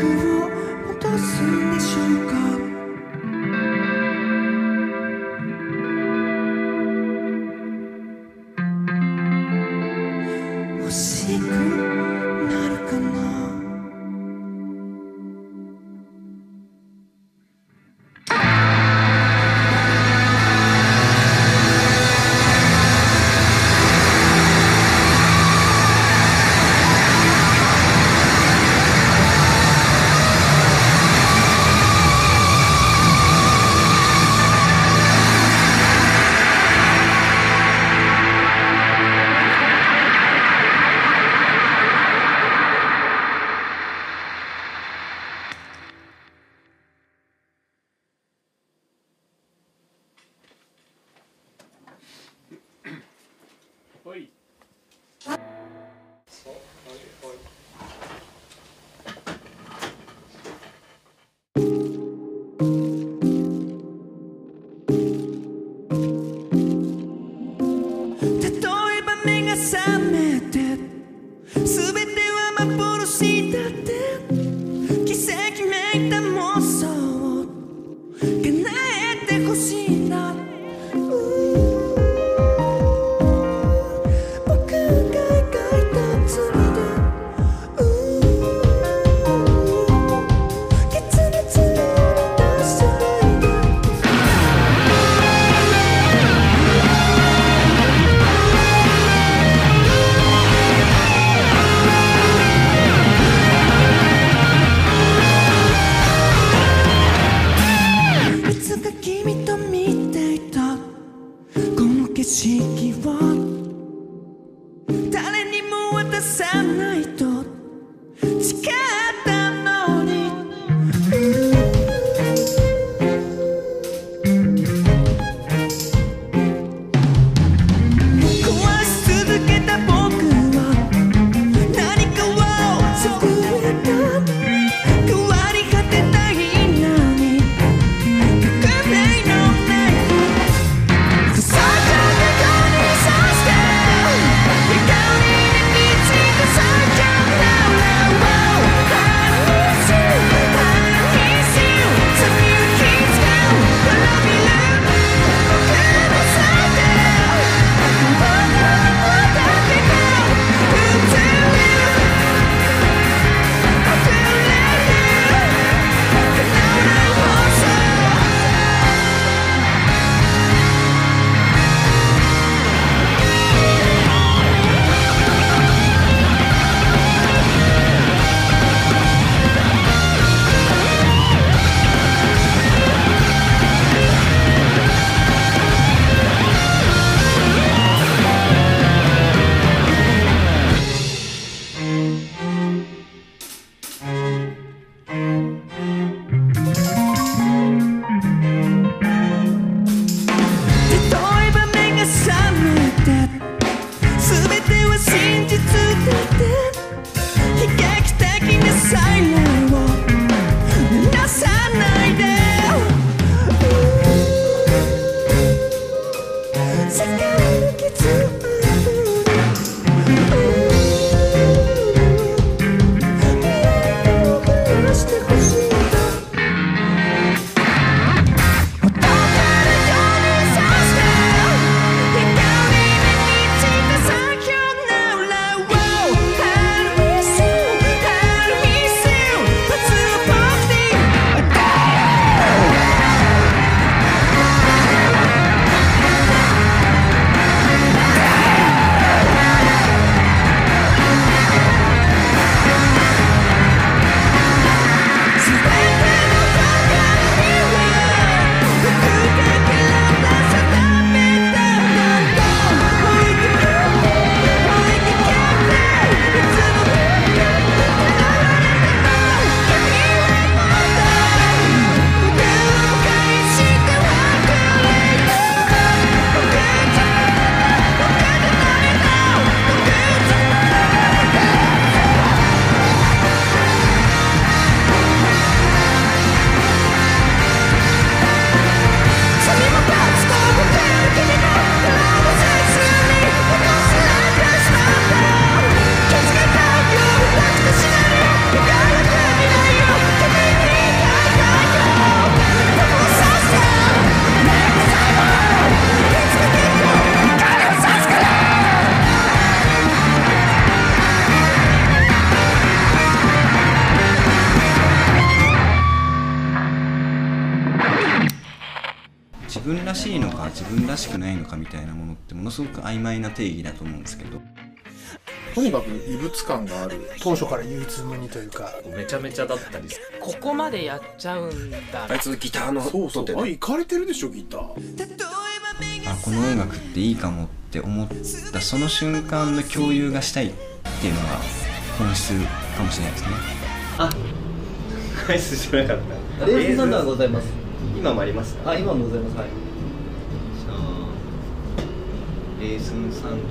僕を戻すんでしょうか？分らしいのか自分らしくないのかみたいなものってものすごく曖昧な定義だと思うんですけど。とにかく異物感がある当初から唯一無二というか。めちゃめちゃだったりする。ここまでやっちゃうんだ。あいつギターのそうそう。あ行かれてるでしょギター。あこの音楽っていいかもって思ったその瞬間の共有がしたいっていうのが本質かもしれないですね。アイスじゃなかった。レーズンサンドはございます今もありますか？あ今もございます。はい。じゃあレーズンサンド